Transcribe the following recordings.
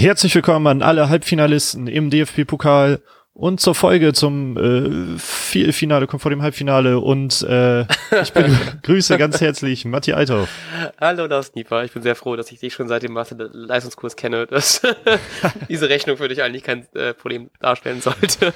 Herzlich willkommen an alle Halbfinalisten im DFB-Pokal und zur Folge zum äh, Finale kommt vor dem Halbfinale und äh, ich begrüße ganz herzlich Matti Althoff. Hallo Lars Nieper, ich bin sehr froh, dass ich dich schon seit dem Leistungskurs kenne, dass diese Rechnung für dich eigentlich kein äh, Problem darstellen sollte.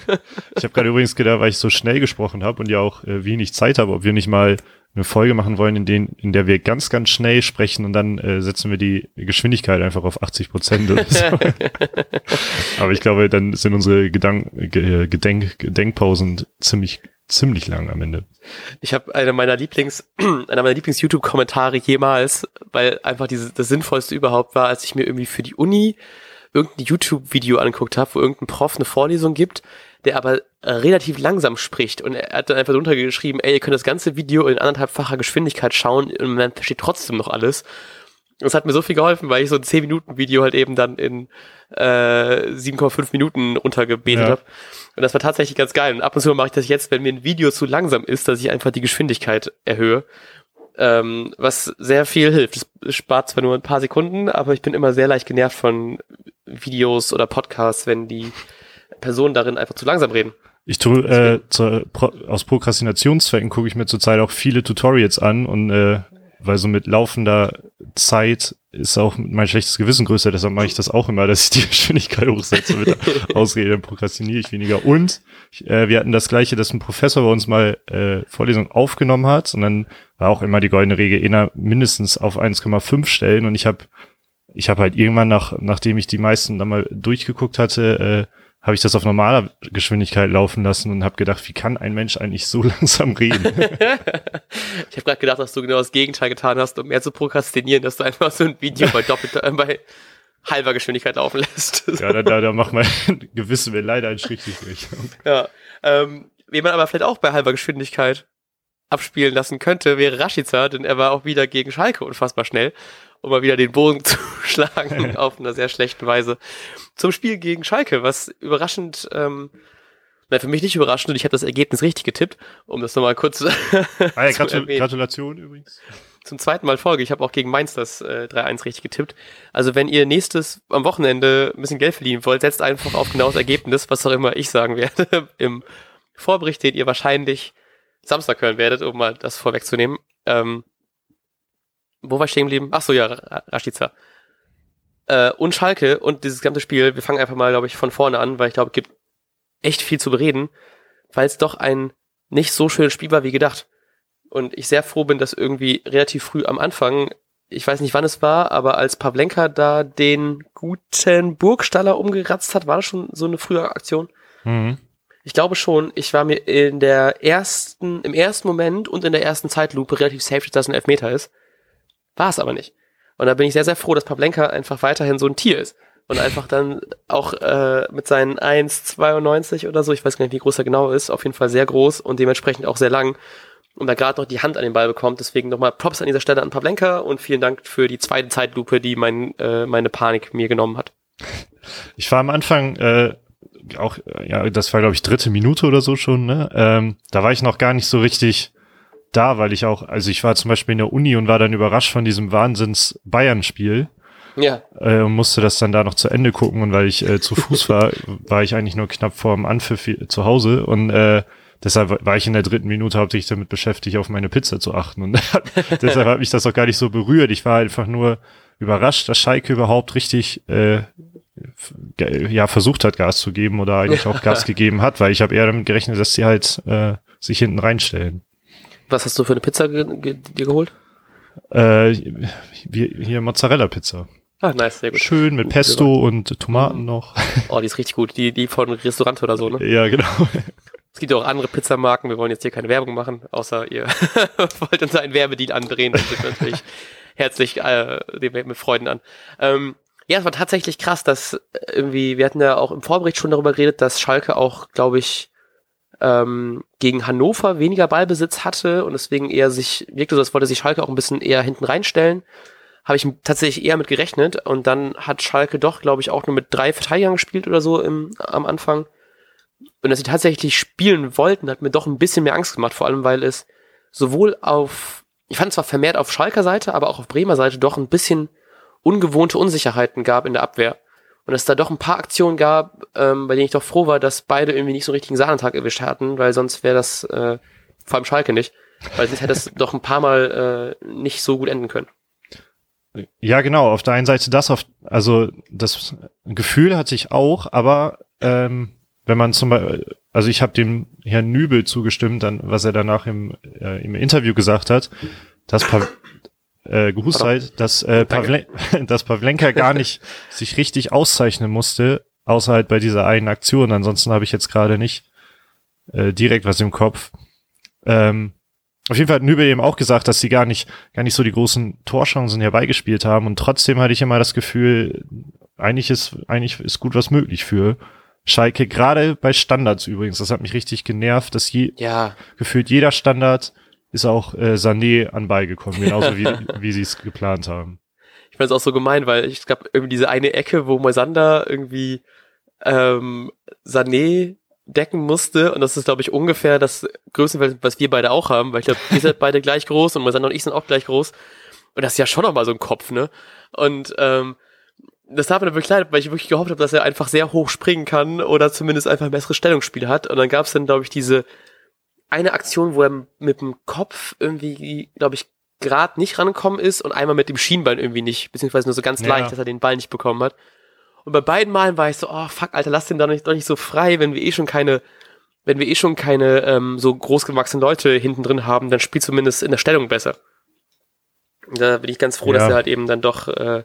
ich habe gerade übrigens gedacht, weil ich so schnell gesprochen habe und ja auch äh, wenig Zeit habe, ob wir nicht mal eine Folge machen wollen, in, denen, in der wir ganz, ganz schnell sprechen und dann äh, setzen wir die Geschwindigkeit einfach auf 80 Prozent oder so. Aber ich glaube, dann sind unsere Gedank Gedenk Gedenkpausen ziemlich ziemlich lang am Ende. Ich habe einer meiner Lieblings einer meiner Lieblings YouTube Kommentare jemals, weil einfach diese das sinnvollste überhaupt war, als ich mir irgendwie für die Uni irgendein YouTube Video angeguckt habe, wo irgendein Prof eine Vorlesung gibt der aber relativ langsam spricht. Und er hat dann einfach drunter geschrieben, ey, ihr könnt das ganze Video in anderthalbfacher Geschwindigkeit schauen und man versteht trotzdem noch alles. Das hat mir so viel geholfen, weil ich so ein 10-Minuten-Video halt eben dann in äh, 7,5 Minuten runtergebetet ja. habe. Und das war tatsächlich ganz geil. Und ab und zu mache ich das jetzt, wenn mir ein Video zu langsam ist, dass ich einfach die Geschwindigkeit erhöhe. Ähm, was sehr viel hilft. Es spart zwar nur ein paar Sekunden, aber ich bin immer sehr leicht genervt von Videos oder Podcasts, wenn die Personen darin einfach zu langsam reden. Ich tue, äh, zur, Pro, aus Prokrastinationszwecken gucke ich mir zurzeit auch viele Tutorials an und äh, weil so mit laufender Zeit ist auch mein schlechtes Gewissen größer, deshalb mache ich das auch immer, dass ich die Geschwindigkeit hochsetze. Mit der Ausrede, dann prokrastiniere ich weniger. Und äh, wir hatten das gleiche, dass ein Professor bei uns mal äh, Vorlesung aufgenommen hat und dann war auch immer die goldene Regel, inner mindestens auf 1,5 stellen. Und ich habe ich habe halt irgendwann nach, nachdem ich die meisten dann mal durchgeguckt hatte, äh, habe ich das auf normaler Geschwindigkeit laufen lassen und habe gedacht, wie kann ein Mensch eigentlich so langsam reden? ich habe gerade gedacht, dass du genau das Gegenteil getan hast, um mehr zu prokrastinieren, dass du einfach so ein Video bei doppelter, äh, bei halber Geschwindigkeit laufen lässt. ja, da, da, da macht mein Gewissen mir leider einen Strich durch. Ja, ähm, wie man aber vielleicht auch bei halber Geschwindigkeit abspielen lassen könnte, wäre Rashica, denn er war auch wieder gegen Schalke unfassbar schnell um mal wieder den Bogen zu schlagen auf einer sehr schlechten Weise. Zum Spiel gegen Schalke, was überraschend, ähm, nein, für mich nicht überraschend und ich habe das Ergebnis richtig getippt, um das nochmal kurz ah, ja, Gratul Gratulation übrigens. Zum zweiten Mal Folge. Ich habe auch gegen Mainz das äh, 3-1 richtig getippt. Also wenn ihr nächstes am Wochenende ein bisschen Geld verdienen wollt, setzt einfach auf genau das Ergebnis, was auch immer ich sagen werde, im Vorbericht, den ihr wahrscheinlich Samstag hören werdet, um mal das vorwegzunehmen. Ähm, wo war ich stehen geblieben? Ach so, ja, Rashica. Äh, und Schalke und dieses ganze Spiel, wir fangen einfach mal, glaube ich, von vorne an, weil ich glaube, es gibt echt viel zu bereden, weil es doch ein nicht so schönes Spiel war wie gedacht. Und ich sehr froh bin, dass irgendwie relativ früh am Anfang, ich weiß nicht wann es war, aber als Pavlenka da den guten Burgstaller umgeratzt hat, war das schon so eine frühe Aktion? Mhm. Ich glaube schon, ich war mir in der ersten, im ersten Moment und in der ersten Zeitlupe relativ safe, dass das ein Elfmeter ist. War es aber nicht. Und da bin ich sehr, sehr froh, dass Pavlenka einfach weiterhin so ein Tier ist. Und einfach dann auch äh, mit seinen 1,92 oder so, ich weiß gar nicht, wie groß er genau ist, auf jeden Fall sehr groß und dementsprechend auch sehr lang. Und da gerade noch die Hand an den Ball bekommt. Deswegen nochmal Props an dieser Stelle an Pavlenka und vielen Dank für die zweite Zeitlupe, die mein, äh, meine Panik mir genommen hat. Ich war am Anfang äh, auch, ja, das war glaube ich dritte Minute oder so schon, ne? Ähm, da war ich noch gar nicht so richtig da, weil ich auch, also ich war zum Beispiel in der Uni und war dann überrascht von diesem Wahnsinns-Bayern-Spiel. Ja. Äh, und musste das dann da noch zu Ende gucken und weil ich äh, zu Fuß war, war ich eigentlich nur knapp vor dem Anpfiff zu Hause und äh, deshalb war ich in der dritten Minute hauptsächlich damit beschäftigt, auf meine Pizza zu achten und deshalb hat mich das auch gar nicht so berührt. Ich war einfach nur überrascht, dass Schalke überhaupt richtig äh, ja versucht hat, Gas zu geben oder eigentlich auch Gas gegeben hat, weil ich habe eher damit gerechnet, dass sie halt äh, sich hinten reinstellen. Was hast du für eine Pizza ge ge dir geholt? Äh, hier Mozzarella-Pizza. Ah, nice, sehr gut. Schön mit Pesto und Tomaten mhm. noch. Oh, die ist richtig gut. Die, die von Restaurant oder so, ne? Ja, genau. Es gibt auch andere Pizzamarken. Wir wollen jetzt hier keine Werbung machen, außer ihr wollt uns einen Werbedeal andrehen. Das ist natürlich herzlich äh, mit Freuden an. Ähm, ja, es war tatsächlich krass, dass irgendwie, wir hatten ja auch im Vorbericht schon darüber geredet, dass Schalke auch, glaube ich, ähm, gegen Hannover weniger Ballbesitz hatte und deswegen eher sich, wirkte so, als wollte sich Schalke auch ein bisschen eher hinten reinstellen. Habe ich tatsächlich eher mit gerechnet und dann hat Schalke doch, glaube ich, auch nur mit drei Verteidigern gespielt oder so im, am Anfang. Und dass sie tatsächlich spielen wollten, hat mir doch ein bisschen mehr Angst gemacht, vor allem weil es sowohl auf, ich fand zwar vermehrt auf Schalker Seite, aber auch auf Bremer Seite doch ein bisschen ungewohnte Unsicherheiten gab in der Abwehr. Und es da doch ein paar Aktionen gab, ähm, bei denen ich doch froh war, dass beide irgendwie nicht so einen richtigen Sahnentag erwischt hatten, weil sonst wäre das, äh, vor allem Schalke nicht, weil sonst hätte es doch ein paar Mal äh, nicht so gut enden können. Ja, genau. Auf der einen Seite das, auf, also das Gefühl hatte ich auch, aber ähm, wenn man zum Beispiel, also ich habe dem Herrn Nübel zugestimmt, dann was er danach im, äh, im Interview gesagt hat, dass äh, Gehustheit, dass, äh, Pavlen dass Pavlenka gar nicht sich richtig auszeichnen musste, außer halt bei dieser einen Aktion. Ansonsten habe ich jetzt gerade nicht äh, direkt was im Kopf. Ähm, auf jeden Fall hat Nübel eben auch gesagt, dass sie gar nicht, gar nicht so die großen Torchancen herbeigespielt haben und trotzdem hatte ich immer das Gefühl, eigentlich ist, eigentlich ist gut was möglich für Schalke, gerade bei Standards übrigens. Das hat mich richtig genervt, dass je, Ja, gefühlt jeder Standard ist auch äh, Sané anbeigekommen, genauso wie, wie sie es geplant haben. ich fand es auch so gemein, weil ich gab irgendwie diese eine Ecke, wo Moisander irgendwie ähm, Sané decken musste und das ist, glaube ich, ungefähr das Größenfeld, was wir beide auch haben, weil ich glaube, wir sind beide gleich groß und Moisander und ich sind auch gleich groß und das ist ja schon nochmal so ein Kopf, ne? Und ähm, das hat mir dann wirklich leid, weil ich wirklich gehofft habe, dass er einfach sehr hoch springen kann oder zumindest einfach ein besseres Stellungsspiel hat. Und dann gab es dann, glaube ich, diese eine Aktion, wo er mit dem Kopf irgendwie, glaube ich, gerade nicht rangekommen ist und einmal mit dem Schienbein irgendwie nicht, beziehungsweise nur so ganz Ja. leicht, dass er den Ball nicht bekommen hat. Und bei beiden Malen war ich so, oh fuck, Alter, lass den doch nicht, doch nicht so frei, wenn wir eh schon keine, wenn wir eh schon keine ähm, so großgewachsenen Leute hinten drin haben, dann spielt zumindest in der Stellung besser. Und Da bin ich ganz froh, dass Ja. er halt eben dann doch äh,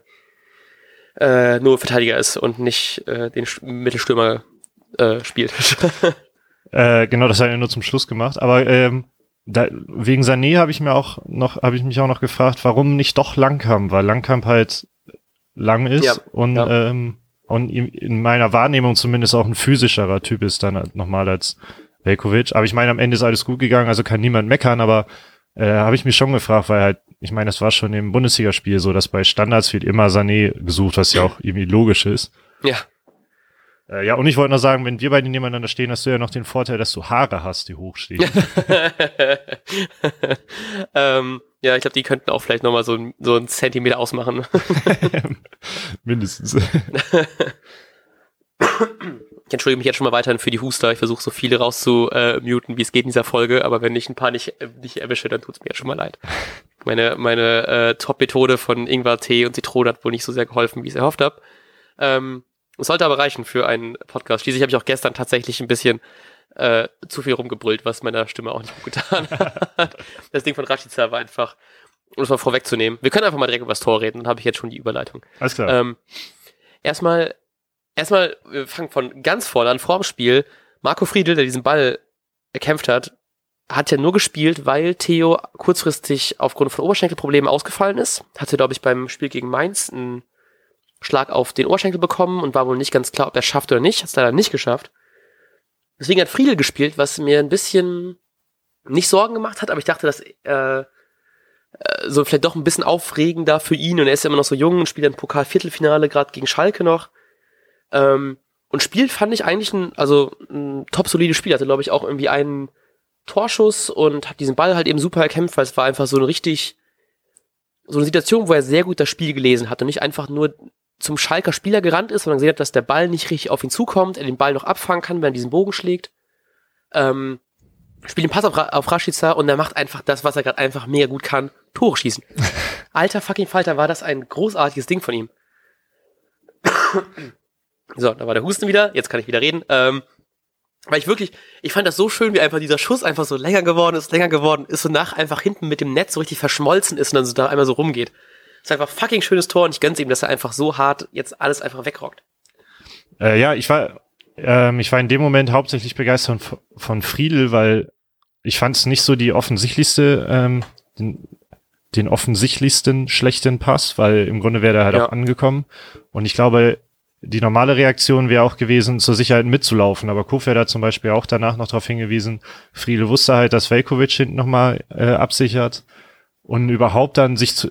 äh, nur Verteidiger ist und nicht äh, den Mittelstürmer äh, spielt. Äh, genau, das hat er nur zum Schluss gemacht. Aber ähm, da, wegen Sané habe ich mir auch noch, habe ich mich auch noch gefragt, warum nicht doch Langkamp, weil Langkamp halt lang ist Ja, und ja. ähm, und in meiner Wahrnehmung zumindest auch ein physischerer Typ ist dann halt nochmal als Velkovic. Aber ich meine, am Ende ist alles gut gegangen, also kann niemand meckern, aber äh, habe ich mich schon gefragt, weil halt, ich meine, das war schon im Bundesligaspiel so, dass bei Standards wird immer Sané gesucht, was ja auch irgendwie logisch ist. ja. Äh, ja, und ich wollte noch sagen, wenn wir beide nebeneinander stehen, hast du ja noch den Vorteil, dass du Haare hast, die hochstehen. ähm, ja, ich glaube, die könnten auch vielleicht nochmal so, ein- so einen Zentimeter ausmachen. Mindestens. Ich entschuldige mich jetzt schon mal weiterhin für die Huster. Ich versuche so viele rauszumuten, wie es geht in dieser Folge, aber wenn ich ein paar nicht, äh, nicht erwische, dann tut's mir jetzt schon mal leid. Meine, meine äh, Top-Methode von Ingwer, Tee und Zitrone hat wohl nicht so sehr geholfen, wie ich es erhofft habe. Ähm, es sollte aber reichen für einen Podcast. Schließlich habe ich auch gestern tatsächlich ein bisschen äh, zu viel rumgebrüllt, was meiner Stimme auch nicht gut getan hat. Das Ding von Rashica war einfach, um es mal vorwegzunehmen. Wir können einfach mal direkt über das Tor reden, dann habe ich jetzt schon die Überleitung. Alles klar. Ähm, erstmal, erstmal, wir fangen von ganz vorne an, vor dem Spiel. Marco Friedl, der diesen Ball erkämpft hat, hat ja nur gespielt, weil Theo kurzfristig aufgrund von Oberschenkelproblemen ausgefallen ist. Hatte, glaube ich, beim Spiel gegen Mainz einen Schlag auf den Oberschenkel bekommen und war wohl nicht ganz klar, ob er es schafft oder nicht. Hat es leider nicht geschafft. Deswegen hat Friedl gespielt, was mir ein bisschen nicht Sorgen gemacht hat, aber ich dachte, dass äh, so vielleicht doch ein bisschen aufregender für ihn und er ist ja immer noch so jung und spielt ein Pokal-Viertelfinale gerade gegen Schalke noch. Ähm, und spielt fand ich eigentlich ein, also ein top solides Spiel. Hatte, glaube ich, auch irgendwie einen Torschuss und hat diesen Ball halt eben super erkämpft, weil es war einfach so eine richtig, so eine Situation, wo er sehr gut das Spiel gelesen hat und nicht einfach nur zum Schalker Spieler gerannt ist, sondern gesehen hat, dass der Ball nicht richtig auf ihn zukommt, er den Ball noch abfangen kann, wenn er diesen Bogen schlägt. Ähm, spielt den Pass auf, Ra- auf Rashica und er macht einfach das, was er gerade einfach mega gut kann, Tore schießen. Alter fucking Falter, war das ein großartiges Ding von ihm. so, da war der Husten wieder, jetzt kann ich wieder reden. Ähm, weil ich wirklich, ich fand das so schön, wie einfach dieser Schuss einfach so länger geworden ist, länger geworden ist und nach einfach hinten mit dem Netz so richtig verschmolzen ist und dann so da einmal so rumgeht. Ist einfach fucking schönes Tor und ich gönn's ihm, dass er einfach so hart jetzt alles einfach wegrockt. Äh, ja, ich war, ähm, ich war in dem Moment hauptsächlich begeistert von, von Friedel, weil ich fand es nicht so die offensichtlichste, ähm, den, den offensichtlichsten schlechten Pass, weil im Grunde wäre der halt Ja. auch angekommen. Und ich glaube, die normale Reaktion wäre auch gewesen, zur Sicherheit mitzulaufen. Aber Kofeld hat zum Beispiel auch danach noch darauf hingewiesen, Friedel wusste halt, dass Velkovic hinten nochmal äh, absichert und überhaupt dann sich zu,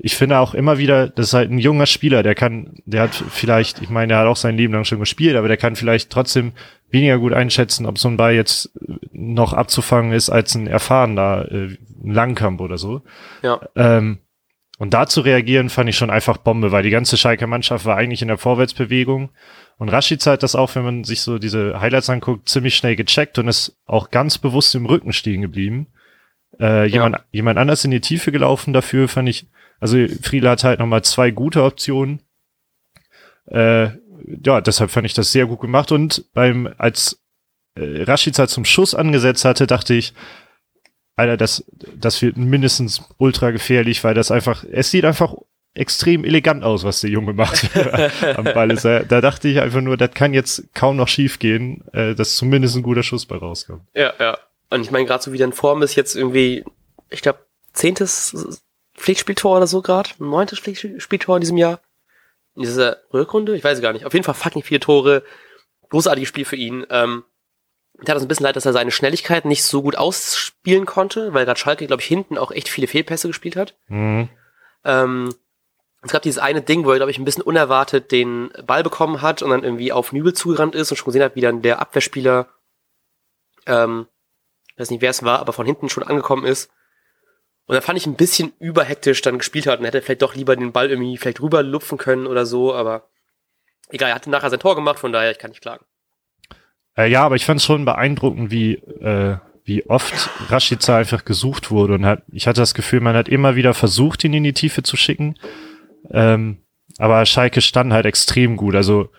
ich finde auch immer wieder, das ist halt ein junger Spieler, der kann, der hat vielleicht, ich meine, der hat auch sein Leben lang schon gespielt, aber der kann vielleicht trotzdem weniger gut einschätzen, ob so ein Ball jetzt noch abzufangen ist als ein erfahrener äh, ein Langkamp oder so. Ja. Ähm, und da zu reagieren, fand ich schon einfach Bombe, weil die ganze Schalker Mannschaft war eigentlich in der Vorwärtsbewegung. Und Rashica hat das auch, wenn man sich so diese Highlights anguckt, ziemlich schnell gecheckt und ist auch ganz bewusst im Rücken stehen geblieben. Äh, jemand, ja. jemand anders in die Tiefe gelaufen dafür, fand ich, also Friedel hat halt nochmal zwei gute Optionen. Äh, ja, deshalb fand ich das sehr gut gemacht und beim, als äh, Rashica zum Schuss angesetzt hatte, dachte ich, Alter, das, das wird mindestens ultra gefährlich, weil das einfach, es sieht einfach extrem elegant aus, was der Junge macht am Ball. Ist. Da dachte ich einfach nur, das kann jetzt kaum noch schief gehen, äh, dass zumindest ein guter Schuss bei rauskommt. Ja, ja. Und ich meine, gerade so wie der in Form ist, jetzt irgendwie, ich glaube, zehntes Pflichtspieltor oder so gerade, neuntes Pflichtspieltor in diesem Jahr. In dieser Rückrunde, ich weiß gar nicht. Auf jeden Fall fucking vier Tore. Großartiges Spiel für ihn. Ähm, mir hat es ein bisschen leid, dass er seine Schnelligkeit nicht so gut ausspielen konnte, weil gerade Schalke, glaube ich, hinten auch echt viele Fehlpässe gespielt hat. Mhm. Ähm, es gab dieses eine Ding, wo er, glaube ich, ein bisschen unerwartet den Ball bekommen hat und dann irgendwie auf Nübel zugerannt ist und schon gesehen hat, wie dann der Abwehrspieler, ähm, weiß nicht, wer es war, aber von hinten schon angekommen ist. Und da fand ich ein bisschen überhektisch dann gespielt hat und hätte vielleicht doch lieber den Ball irgendwie vielleicht rüberlupfen können oder so, aber egal, er hatte nachher sein Tor gemacht, von daher, ich kann nicht klagen. Äh, ja, aber ich fand es schon beeindruckend, wie, äh, wie oft Rashica einfach gesucht wurde. Und hat, ich hatte das Gefühl, man hat immer wieder versucht, ihn in die Tiefe zu schicken. Ähm, aber Schalke stand halt extrem gut. Also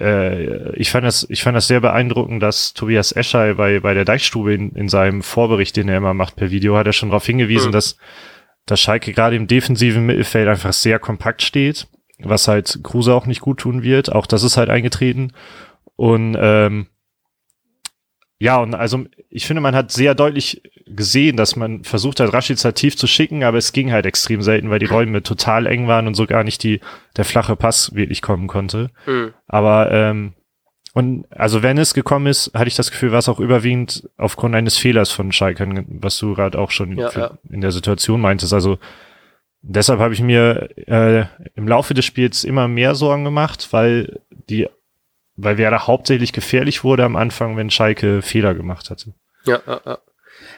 äh, ich fand das, ich fand das sehr beeindruckend, dass Tobias Escher bei, bei der Deichstube in, in seinem Vorbericht, den er immer macht per Video, hat er schon darauf hingewiesen, mhm. dass, dass Schalke gerade im defensiven Mittelfeld einfach sehr kompakt steht, was halt Kruse auch nicht gut tun wird. Auch das ist halt eingetreten. Und ähm, ja, und also ich finde, man hat sehr deutlich gesehen, dass man versucht hat, Rashica tief zu schicken, aber es ging halt extrem selten, weil die Räume total eng waren und so gar nicht die, der flache Pass wirklich kommen konnte. Mhm. Aber ähm, und also wenn es gekommen ist, hatte ich das Gefühl, war es auch überwiegend aufgrund eines Fehlers von Schalke, was du gerade auch schon ja, für, ja. in der Situation meintest. Also deshalb habe ich mir äh, im Laufe des Spiels immer mehr Sorgen gemacht, weil die weil Werder hauptsächlich gefährlich wurde am Anfang, wenn Schalke Fehler gemacht hatte. Ja, ja, ja.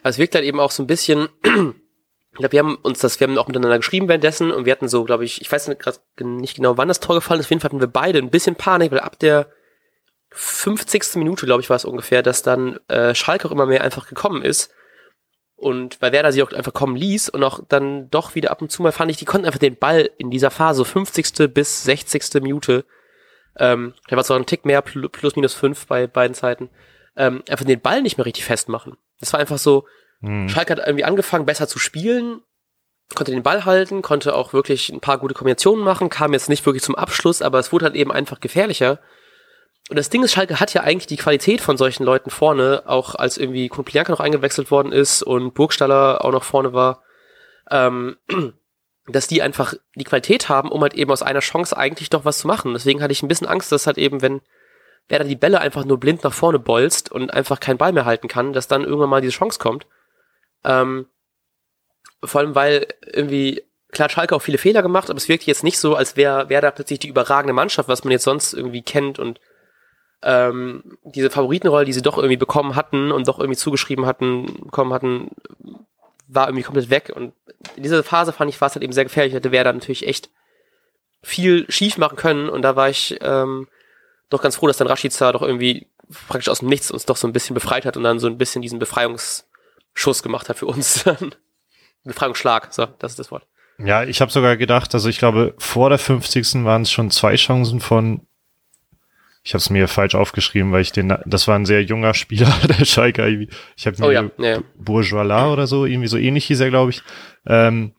Also es wirkt halt eben auch so ein bisschen, ich glaube, wir haben uns das, wir haben auch miteinander geschrieben währenddessen und wir hatten so, glaube ich, ich weiß nicht, nicht genau, wann das Tor gefallen ist, auf jeden Fall hatten wir beide ein bisschen Panik, weil ab der 50. Minute, glaube ich, war es ungefähr, dass dann äh, Schalke auch immer mehr einfach gekommen ist. Und weil Werder sie auch einfach kommen ließ und auch dann doch wieder ab und zu mal fand ich, die konnten einfach den Ball in dieser Phase, 50. bis 60. Minute, ähm, da war zwar ein Tick mehr, plus minus fünf bei beiden Zeiten, ähm, einfach den Ball nicht mehr richtig festmachen. Das war einfach so, hm. Schalke hat irgendwie angefangen, besser zu spielen, konnte den Ball halten, konnte auch wirklich ein paar gute Kombinationen machen, kam jetzt nicht wirklich zum Abschluss, aber es wurde halt eben einfach gefährlicher. Und das Ding ist, Schalke hat ja eigentlich die Qualität von solchen Leuten vorne, auch als irgendwie Komplianka noch eingewechselt worden ist und Burgstaller auch noch vorne war. Ähm, dass die einfach die Qualität haben, um halt eben aus einer Chance eigentlich doch was zu machen. Deswegen hatte ich ein bisschen Angst, dass halt eben, wenn wer da die Bälle einfach nur blind nach vorne bolzt und einfach keinen Ball mehr halten kann, dass dann irgendwann mal diese Chance kommt. Ähm, vor allem, weil irgendwie, klar, Schalke auch viele Fehler gemacht, aber es wirkt jetzt nicht so, als wäre wär da plötzlich die überragende Mannschaft, was man jetzt sonst irgendwie kennt und ähm, diese Favoritenrolle, die sie doch irgendwie bekommen hatten und doch irgendwie zugeschrieben hatten, bekommen hatten, war irgendwie komplett weg. Und in dieser Phase fand ich, war es halt eben sehr gefährlich. Hätte wer da natürlich echt viel schief machen können. Und da war ich ähm, doch ganz froh, dass dann Rashica doch irgendwie praktisch aus dem Nichts uns doch so ein bisschen befreit hat und dann so ein bisschen diesen Befreiungsschuss gemacht hat für uns. Befreiungsschlag, so, das ist das Wort. Ja, ich habe sogar gedacht, also ich glaube, vor der 50. waren es schon zwei Chancen von ich habe es mir falsch aufgeschrieben, weil ich den, das war ein sehr junger Spieler, der Schalke. Ich habe mir oh, ja, ja. Bourgeois oder so, irgendwie so ähnlich hieß er, glaube ich. Ähm,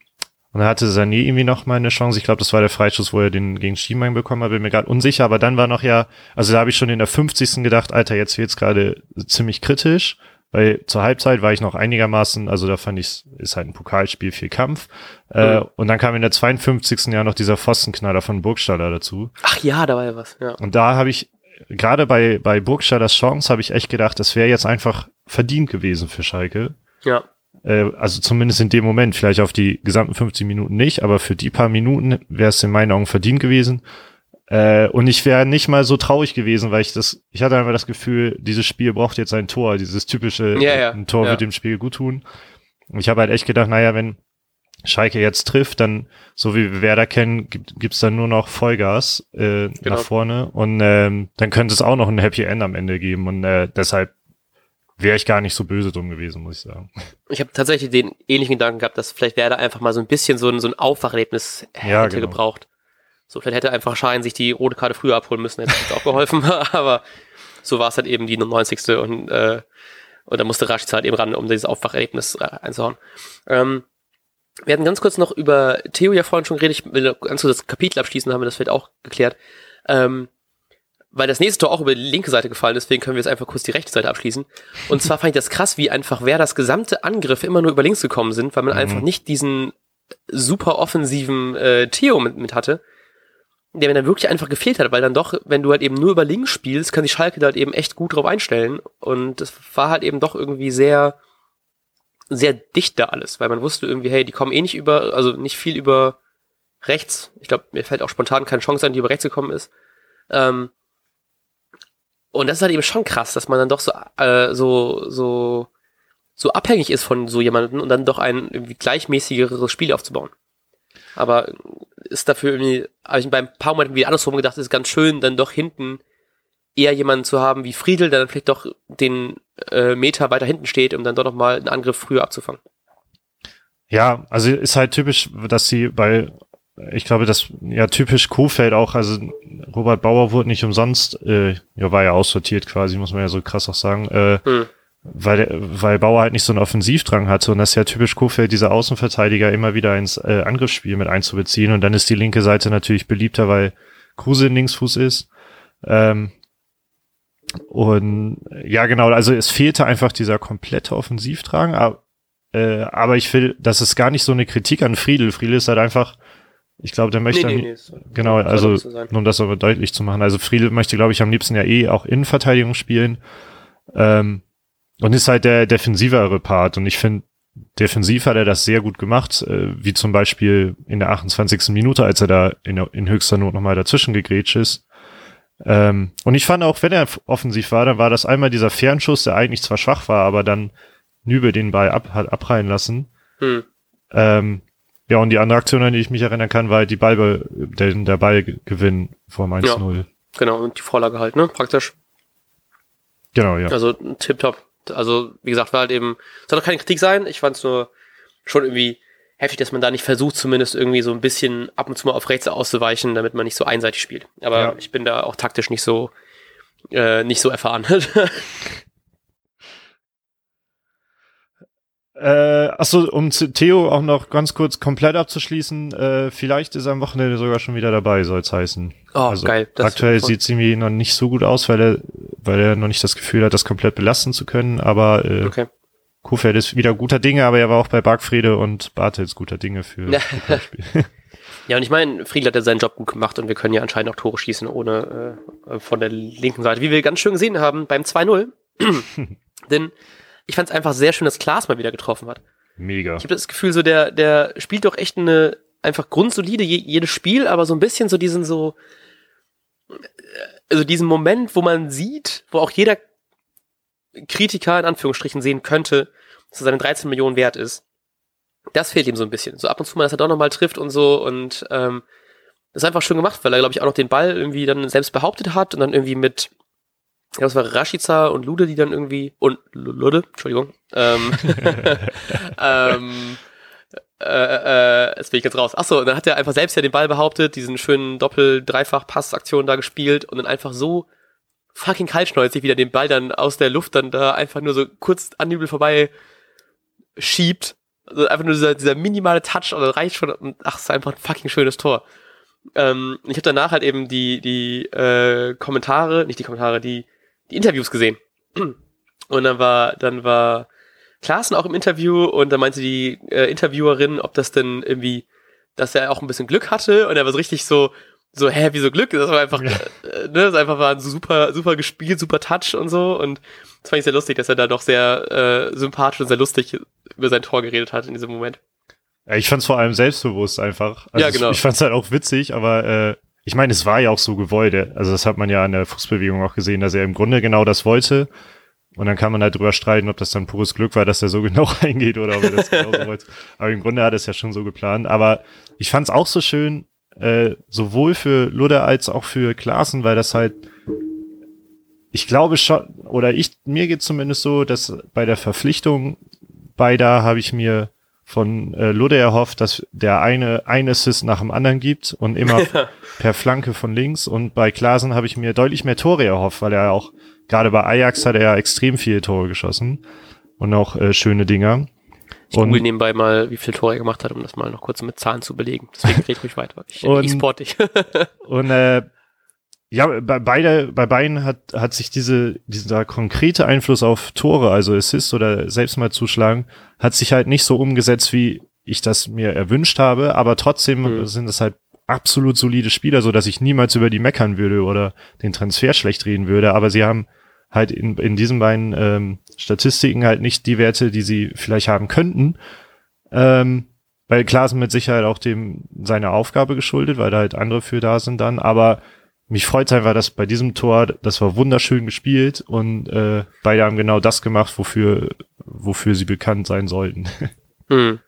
und dann hatte Sané irgendwie noch mal eine Chance. Ich glaube, das war der Freischuss, wo er den gegen Schienbein bekommen hat. Bin mir gerade unsicher. Aber dann war noch ja, also da habe ich schon in der 50. gedacht, Alter, jetzt wird's gerade ziemlich kritisch. Weil zur Halbzeit war ich noch einigermaßen, also da fand ich, ist halt ein Pokalspiel, viel Kampf. Äh, mhm. Und dann kam in der 52. Jahr noch dieser Pfostenknaller von Burgstaller dazu. Ach ja, da war ja was, ja. Und da habe ich, gerade bei, bei Burgstallers Chance, habe ich echt gedacht, das wäre jetzt einfach verdient gewesen für Schalke. Ja. Äh, also zumindest in dem Moment, vielleicht auf die gesamten 50 Minuten nicht, aber für die paar Minuten wäre es in meinen Augen verdient gewesen. Äh, und ich wäre nicht mal so traurig gewesen, weil ich das, ich hatte einfach das Gefühl, dieses Spiel braucht jetzt ein Tor, dieses typische, ja, ja, ein Tor ja. wird dem Spiel gut tun. Und ich habe halt echt gedacht, naja, wenn, Schalke jetzt trifft, dann, so wie wir Werder kennen, gibt, gibt's dann nur noch Vollgas äh, Genau. nach vorne und ähm, dann könnte es auch noch ein Happy End am Ende geben und äh, deshalb wäre ich gar nicht so böse drum gewesen, muss ich sagen. Ich habe tatsächlich den ähnlichen Gedanken gehabt, dass vielleicht Werder einfach mal so ein bisschen so ein, so ein Aufwacherlebnis Ja, hätte genau. gebraucht. So, vielleicht hätte einfach Schein sich die rote Karte früher abholen müssen, hätte uns auch geholfen, aber so war es halt eben die 90. und, äh, und da musste Rashica halt eben ran, um dieses Aufwacherlebnis äh, einzuhauen. Ähm, wir hatten ganz kurz noch über Theo ja vorhin schon geredet, ich will ganz kurz das Kapitel abschließen, haben wir das vielleicht auch geklärt. Ähm, weil das nächste Tor auch über die linke Seite gefallen ist, deswegen können wir jetzt einfach kurz die rechte Seite abschließen. Und zwar fand ich das krass, wie einfach wer das gesamte Angriff immer nur über links gekommen sind, weil man Mhm. einfach nicht diesen super offensiven äh, Theo mit, mit hatte, der mir dann wirklich einfach gefehlt hat, weil dann doch, wenn du halt eben nur über links spielst, kann die Schalke da halt eben echt gut drauf einstellen. Und das war halt eben doch irgendwie sehr, sehr dicht da alles, weil man wusste irgendwie, hey, die kommen eh nicht über, also nicht viel über rechts. Ich glaube, mir fällt auch spontan keine Chance ein, die über rechts gekommen ist. Ähm, und das ist halt eben schon krass, dass man dann doch so, äh, so, so, so abhängig ist von so jemandem und dann doch ein irgendwie gleichmäßigeres Spiel aufzubauen. Aber ist dafür irgendwie, habe ich beim paar Momenten wieder andersrum gedacht, ist ganz schön, dann doch hinten eher jemanden zu haben wie Friedel, der dann vielleicht doch den äh, Meter weiter hinten steht, um dann doch noch mal einen Angriff früher abzufangen. Ja, also ist halt typisch, dass sie bei, ich glaube, das ja typisch Kofeld auch, also Robert Bauer wurde nicht umsonst, äh, ja, war ja aussortiert quasi, muss man ja so krass auch sagen, äh, Hm. Weil, weil Bauer halt nicht so einen Offensivdrang hatte und das ist ja typisch Kofeld, dieser Außenverteidiger immer wieder ins äh, Angriffsspiel mit einzubeziehen und dann ist die linke Seite natürlich beliebter, weil Kruse ein Linksfuß ist. Ähm, und ja, genau, also es fehlte einfach dieser komplette Offensivdrang, aber, äh, aber ich will, das ist gar nicht so eine Kritik an Friedel. Friedel ist halt einfach, ich glaube, der möchte, am- ist- genau, soll also nur um das aber deutlich zu machen. Also Friedel möchte, glaube ich, am liebsten ja eh auch Innenverteidigung spielen. Ähm, und ist halt der defensivere Part. Und ich finde, defensiv hat er das sehr gut gemacht, äh, wie zum Beispiel in der 28. Minute, als er da in, in höchster Not nochmal dazwischen gegrätscht ist. Ähm, und ich fand auch, wenn er offensiv war, dann war das einmal dieser Fernschuss, der eigentlich zwar schwach war, aber dann Nübe den Ball ab, hat abreihen lassen. Hm. Ähm, ja, und die andere Aktion, an die ich mich erinnern kann, war halt die Ball, der, der Ballgewinn vor 1-0. Genau, und die Vorlage halt, ne, praktisch. Genau, ja. Also tipptopp. Also, wie gesagt, war halt eben, soll doch keine Kritik sein. Ich fand es nur schon irgendwie heftig, dass man da nicht versucht, zumindest irgendwie so ein bisschen ab und zu mal auf rechts auszuweichen, damit man nicht so einseitig spielt. Aber Ja. ich bin da auch taktisch nicht so, äh, nicht so erfahren. Äh, achso, um Theo auch noch ganz kurz komplett abzuschließen, äh, vielleicht ist er am Wochenende sogar schon wieder dabei, soll's heißen. oh, also geil. Das aktuell sieht's irgendwie noch nicht so gut aus, weil er, weil er noch nicht das Gefühl hat, das komplett belasten zu können, aber äh, Okay. Kofeld ist wieder guter Dinge, aber er war auch bei Bargfrede und Bartels guter Dinge für Ja. Pokalspiel. Ja, und ich meine, Friedel hat ja seinen Job gut gemacht und wir können ja anscheinend auch Tore schießen, ohne äh, von der linken Seite, wie wir ganz schön gesehen haben beim 2-0. Denn ich fand es einfach sehr schön, dass Klaas mal wieder getroffen hat. Mega. Ich habe das Gefühl, so der, der spielt doch echt eine einfach grundsolide je, jedes Spiel, aber so ein bisschen so diesen so, also diesen Moment, wo man sieht, wo auch jeder Kritiker in Anführungsstrichen sehen könnte, dass er seine 13 Millionen wert ist. Das fehlt ihm so ein bisschen. So ab und zu mal, dass er doch nochmal trifft und so und ähm, das ist einfach schön gemacht, weil er, glaube ich, auch noch den Ball irgendwie dann selbst behauptet hat und dann irgendwie mit, ja, das war Rashica und Lude, die dann irgendwie, und Lude, Entschuldigung, ähm, ähm, äh, äh, jetzt bin ich jetzt raus. Achso, dann hat er einfach selbst ja den Ball behauptet, diesen schönen Doppel-Dreifach-Pass-Aktion da gespielt und dann einfach so fucking kaltschnäuzig wieder den Ball dann aus der Luft dann da einfach nur so kurz an Nübel vorbei schiebt. Also einfach nur dieser, dieser minimale Touch und das reicht schon. Und ach, es ist einfach ein fucking schönes Tor. Ähm, ich habe danach halt eben die, die äh, Kommentare, nicht die Kommentare, die, die Interviews gesehen. Und dann war, dann war Klaassen auch im Interview und dann meinte die äh, Interviewerin, ob das denn irgendwie, dass er auch ein bisschen Glück hatte und er war so richtig so, so, hä, wieso Glück? Das war einfach, Ja. äh, ne, das einfach war ein super, super gespielt, super Touch und so und das fand ich sehr lustig, dass er da doch sehr äh, sympathisch und sehr lustig über sein Tor geredet hat in diesem Moment. Ja, ich fand's vor allem selbstbewusst einfach. Also Ja, genau. Ich, ich fand's halt auch witzig, aber äh, ich meine, es war ja auch so gewollt. Also das hat man ja an der Fußbewegung auch gesehen, dass er im Grunde genau das wollte. Und dann kann man halt drüber streiten, ob das dann pures Glück war, dass er so genau reingeht oder ob er das genauso wollte. Aber im Grunde hat er es ja schon so geplant. Aber ich fand es auch so schön, äh, sowohl für Ludder als auch für Klaassen, weil das halt, ich glaube schon, oder ich, mir geht zumindest so, dass bei der Verpflichtung beider habe ich mir von äh, Ludde erhofft, dass der eine ein Assist nach dem anderen gibt und immer Ja. per Flanke von links. Und bei Klaasen habe ich mir deutlich mehr Tore erhofft, weil er auch, gerade bei Ajax hat er ja extrem viele Tore geschossen und auch äh, schöne Dinger. Ich google Und, nebenbei mal, wie viele Tore er gemacht hat, um das mal noch kurz mit Zahlen zu belegen. Deswegen red ruhig weiter. Ich, Und- ich sport dich. und äh, ja, bei, beide, bei beiden hat, hat sich diese, dieser konkrete Einfluss auf Tore, also Assist oder selbst mal zuschlagen, hat sich halt nicht so umgesetzt, wie ich das mir erwünscht habe, aber trotzdem Mhm. sind es halt absolut solide Spieler, so dass ich niemals über die meckern würde oder den Transfer schlecht reden würde, aber sie haben halt in, in diesen beiden ähm, Statistiken halt nicht die Werte, die sie vielleicht haben könnten. Ähm, weil Klaasen mit Sicherheit auch dem seine Aufgabe geschuldet, weil da halt andere für da sind dann, aber mich freut einfach, dass bei diesem Tor, das war wunderschön gespielt und äh, beide haben genau das gemacht, wofür, wofür sie bekannt sein sollten. Hm.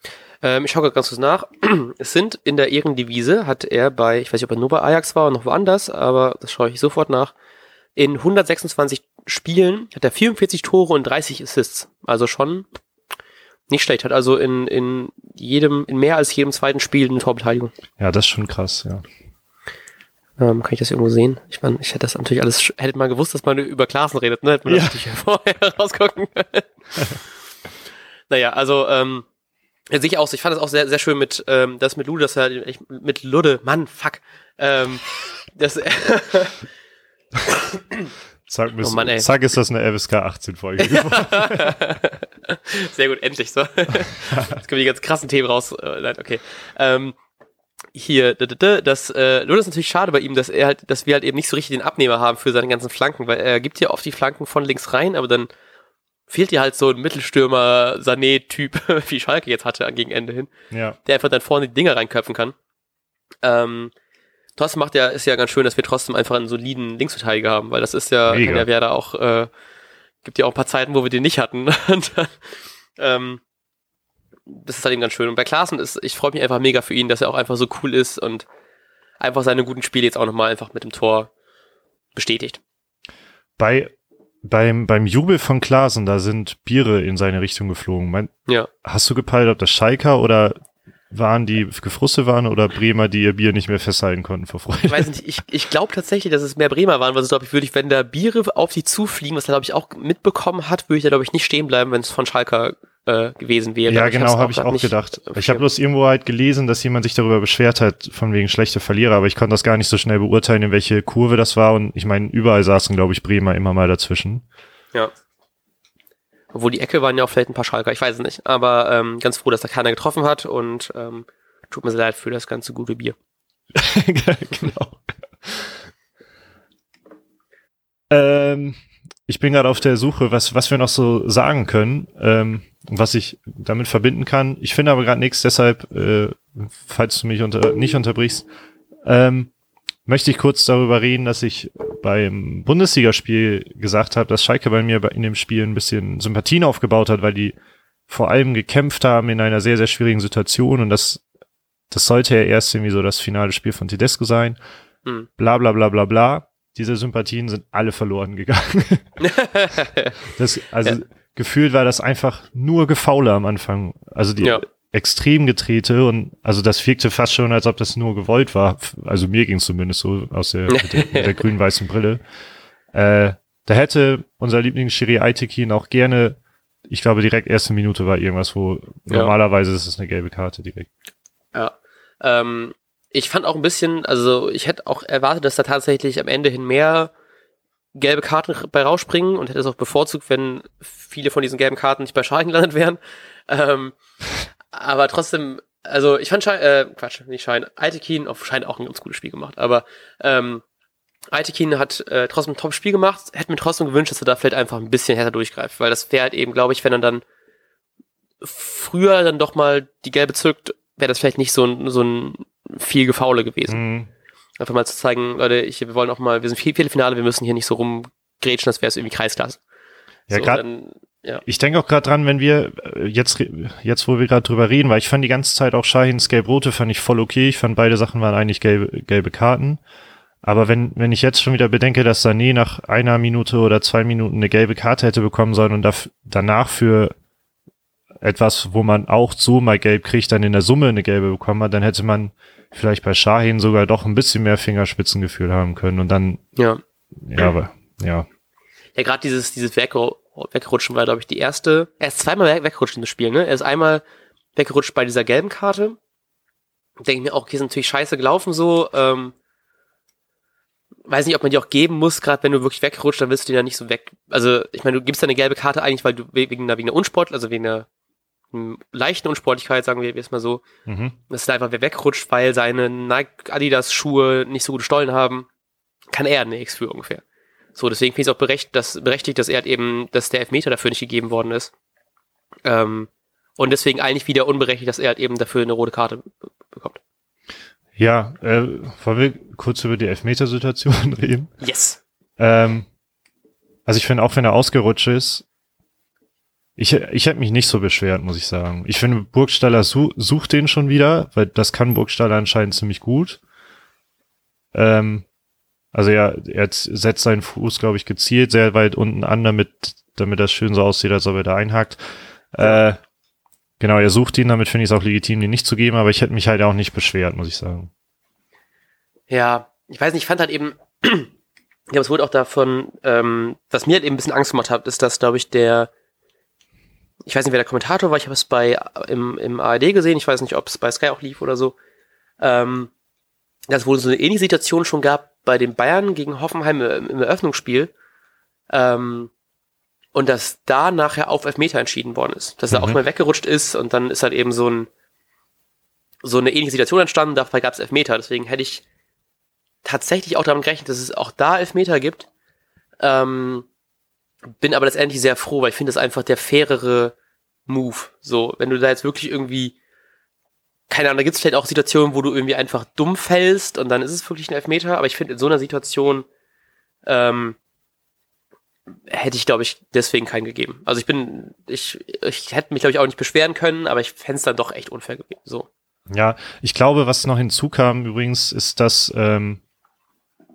Ähm, ich schaue gerade ganz kurz nach. Es sind in der Ehrendivise, hat er bei, ich weiß nicht, ob er nur bei Ajax war oder noch woanders, aber das schaue ich sofort nach. In 126 Spielen hat er 44 Tore und 30 Assists. Also schon nicht schlecht. Hat also in, in jedem, in mehr als jedem zweiten Spiel eine Torbeteiligung. ja, das ist schon krass, ja. Ähm, kann ich das irgendwo sehen? Ich meine, ich hätte das natürlich alles, hätte mal gewusst, dass man über Klassen redet, ne? Hätte man Ja. das natürlich vorher rausgucken können. naja, also, ähm, ja, sicher auch, ich fand das auch sehr, sehr schön mit, ähm, das mit Lude, dass er, ich, mit Ludde, Mann, fuck, ähm, das, Zack, Oh Mann, zack ist das eine FSK 18 Folge. Sehr gut, endlich so. Jetzt kommen die ganz krassen Themen raus. Äh, nein, okay. Ähm, hier, das äh, nur das ist natürlich schade bei ihm, dass er halt, dass wir halt eben nicht so richtig den Abnehmer haben für seine ganzen Flanken, weil er gibt ja oft die Flanken von links rein, aber dann fehlt dir halt so ein Mittelstürmer Sané-Typ, wie Schalke jetzt hatte gegen Ende hin, ja. der einfach dann vorne die Dinger reinköpfen kann. Ähm, trotzdem macht ja, ist ja ganz schön, dass wir trotzdem einfach einen soliden Linksverteidiger haben, weil das ist ja, Mega. kann ja Werder auch, äh, gibt ja auch ein paar Zeiten, wo wir den nicht hatten. Und dann, ähm, das ist halt eben ganz schön. Und bei Klaassen ist, ich freue mich einfach mega für ihn, dass er auch einfach so cool ist und einfach seine guten Spiele jetzt auch nochmal einfach mit dem Tor bestätigt. Bei, beim, beim Jubel von Klaasen, da sind Biere in seine Richtung geflogen. Mein, Ja. hast du gepeilt, ob das Schalker oder waren die gefrustet waren oder Bremer, die ihr Bier nicht mehr festhalten konnten vor Freude? Ich weiß nicht, ich, ich glaube tatsächlich, dass es mehr Bremer waren, weil es glaube ich, würde ich, wenn da Biere auf die zufliegen, was er glaube ich auch mitbekommen hat, würde ich da glaube ich nicht stehen bleiben, wenn es von Schalker äh, gewesen wäre. Ja, Aber genau, habe ich auch gedacht. Ich habe bloß irgendwo halt gelesen, dass jemand sich darüber beschwert hat, von wegen schlechte Verlierer, aber ich konnte das gar nicht so schnell beurteilen, in welche Kurve das war. Und ich meine, überall saßen, glaube ich, Bremer immer mal dazwischen. Ja. Obwohl die Ecke waren ja auch vielleicht ein paar Schalker, ich weiß es nicht. Aber ähm, ganz froh, dass da keiner getroffen hat und ähm, tut mir sehr leid für das ganze gute Bier. genau. Ähm, ich bin gerade auf der Suche, was, was wir noch so sagen können, ähm, was ich damit verbinden kann. Ich finde aber gerade nichts, deshalb, äh, falls du mich unter, nicht unterbrichst, ähm, möchte ich kurz darüber reden, dass ich beim Bundesligaspiel gesagt habe, dass Schalke bei mir in dem Spiel ein bisschen Sympathien aufgebaut hat, weil die vor allem gekämpft haben in einer sehr, sehr schwierigen Situation und das, das sollte ja erst irgendwie so das finale Spiel von Tedesco sein. Hm. Bla bla bla bla bla. Diese Sympathien sind alle verloren gegangen. Das, also Ja. gefühlt war das einfach nur Gefaule am Anfang. Also die Ja. Extrem getrete und also das wirkte fast schon, als ob das nur gewollt war. Also mir ging zumindest so aus der, mit der, der grün-weißen Brille. Äh, da hätte unser Lieblingsschiri Aitekin auch gerne, ich glaube direkt erste Minute war irgendwas, wo Ja. normalerweise ist es eine gelbe Karte direkt. Ja. Ähm, ich fand auch ein bisschen, also ich hätte auch erwartet, dass da tatsächlich am Ende hin mehr gelbe Karten bei rausspringen und hätte es auch bevorzugt, wenn viele von diesen gelben Karten nicht bei Schalke gelandet wären. Ähm, aber trotzdem, also ich fand Schein, äh, Quatsch, nicht Schein, Altekin auf Schein auch ein ganz gutes Spiel gemacht, aber ähm, Altekin hat äh, trotzdem ein Top-Spiel gemacht, hätte mir trotzdem gewünscht, dass er da vielleicht einfach ein bisschen härter durchgreift, weil das wäre halt eben, glaube ich, wenn er dann früher dann doch mal die gelbe zückt, wäre das vielleicht nicht so ein, so ein viel Gefaule gewesen. Mhm. Einfach mal zu zeigen, Leute, ich, wir wollen auch mal, wir sind viel, viele Finale, wir müssen hier nicht so rumgrätschen, das wäre es irgendwie Kreisklasse. Ja, so, dann, ja. Ich denke auch gerade dran, wenn wir äh, jetzt, jetzt wo wir gerade drüber reden, weil ich fand die ganze Zeit auch Shahins Gelb-Rote fand ich voll okay. Ich fand beide Sachen waren eigentlich gelbe, gelbe Karten. Aber wenn, wenn ich jetzt schon wieder bedenke, dass Sané nach einer Minute oder zwei Minuten eine gelbe Karte hätte bekommen sollen und daf- danach für etwas, wo man auch so mal gelb kriegt, dann in der Summe eine gelbe bekommen hat, dann hätte man vielleicht bei Shahin sogar doch ein bisschen mehr Fingerspitzengefühl haben können und dann, ja. ja, aber, ja. Ja, gerade dieses, dieses Wegru Wegrutschen war, glaube ich, die erste. Er ist zweimal weg weggerutscht in das Spiel, ne? Er ist einmal weggerutscht bei dieser gelben Karte. Denke ich mir auch, okay, ist natürlich scheiße gelaufen so. Ähm, weiß nicht, ob man die auch geben muss, gerade wenn du wirklich wegrutscht, dann willst du den ja nicht so weg. Also, ich meine, du gibst eine gelbe Karte eigentlich, weil du we- wegen einer, wegen einer Unsport, also wegen einer m, leichten Unsportlichkeit, sagen wir jetzt mal so, Mhm. dass er einfach wer wegrutscht, weil seine Nike Adidas Schuhe nicht so gute Stollen haben, kann er eine X für ungefähr. So, deswegen finde ich es auch berechtigt, dass, berechtigt, dass er halt eben, dass der Elfmeter dafür nicht gegeben worden ist. Ähm, und deswegen eigentlich wieder unberechtigt, dass er halt eben dafür eine rote Karte be- bekommt. Ja, äh, wollen wir kurz über die Elfmetersituation reden? Yes. Ähm, also ich finde, auch wenn er ausgerutscht ist, ich, ich hätte mich nicht so beschwert, muss ich sagen. Ich finde, Burgstaller su sucht den schon wieder, weil das kann Burgstaller anscheinend ziemlich gut. Ähm, also er, er setzt seinen Fuß, glaube ich, gezielt sehr weit unten an, damit, damit das schön so aussieht, als ob er da einhakt. Äh, genau, er sucht ihn, damit finde ich es auch legitim, den nicht zu geben, aber ich hätte mich halt auch nicht beschwert, muss ich sagen. Ja, ich weiß nicht, ich fand halt eben, ja, es wurde auch davon, ähm, was mir halt eben ein bisschen Angst gemacht hat, ist, dass, glaube ich, der, ich weiß nicht, wer der Kommentator war, ich habe es bei im, im ARD gesehen, ich weiß nicht, ob es bei Sky auch lief oder so, ähm, dass es wohl so eine ähnliche Situation schon gab bei den Bayern gegen Hoffenheim im, Eröffnungsspiel, ähm, und dass da nachher auf Elfmeter entschieden worden ist. Dass er Mhm. auch mal weggerutscht ist und dann ist halt eben so ein so eine ähnliche Situation entstanden, dabei gab es Elfmeter. Deswegen hätte ich tatsächlich auch damit gerechnet, dass es auch da Elfmeter gibt. Ähm, bin aber letztendlich sehr froh, weil ich finde das einfach der fairere Move. So, wenn du da jetzt wirklich irgendwie, keine Ahnung, da gibt es vielleicht auch Situationen, wo du irgendwie einfach dumm fällst und dann ist es wirklich ein Elfmeter, aber ich finde in so einer Situation ähm, hätte ich, glaube ich, deswegen keinen gegeben. Also ich bin, ich, ich hätte mich, glaube ich, auch nicht beschweren können, aber ich fände es dann doch echt unfair gegeben. So. Ja, ich glaube, was noch hinzukam übrigens, ist, dass ähm,